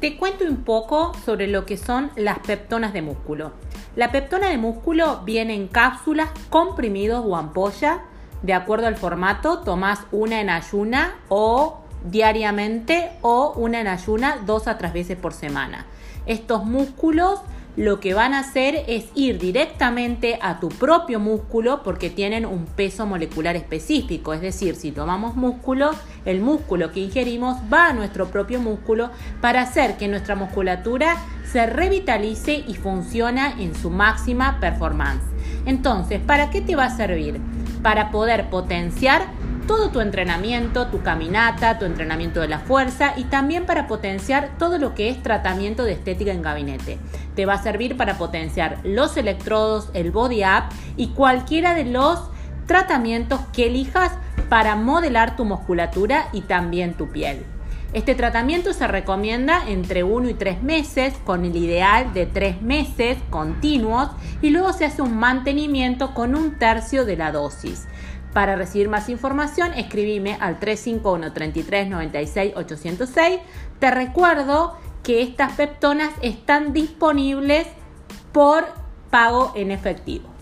te cuento un poco sobre lo que son las peptonas de músculo. La peptona de músculo viene en cápsulas, comprimidos o ampolla. De acuerdo al formato, tomás una en ayuna o diariamente o una en ayuna dos a tres veces por semana. Estos músculos lo que van a hacer es ir directamente a tu propio músculo porque tienen un peso molecular específico. Es decir, si tomamos músculo, el músculo que ingerimos va a nuestro propio músculo para hacer que nuestra musculatura se revitalice y funciona en su máxima performance. Entonces, ¿para qué te va a servir? Para poder potenciar todo tu entrenamiento, tu caminata, tu entrenamiento de la fuerza y también para potenciar todo lo que es tratamiento de estética en gabinete. Te va a servir para potenciar los electrodos, el body up y cualquiera de los tratamientos que elijas para modelar tu musculatura y también tu piel. Este tratamiento se recomienda entre 1 y 3 meses con el ideal de 3 meses continuos y luego se hace un mantenimiento con un tercio de la dosis. Para recibir más información, escribime al 351 33 96 806. Te recuerdo que estas peptonas están disponibles por pago en efectivo.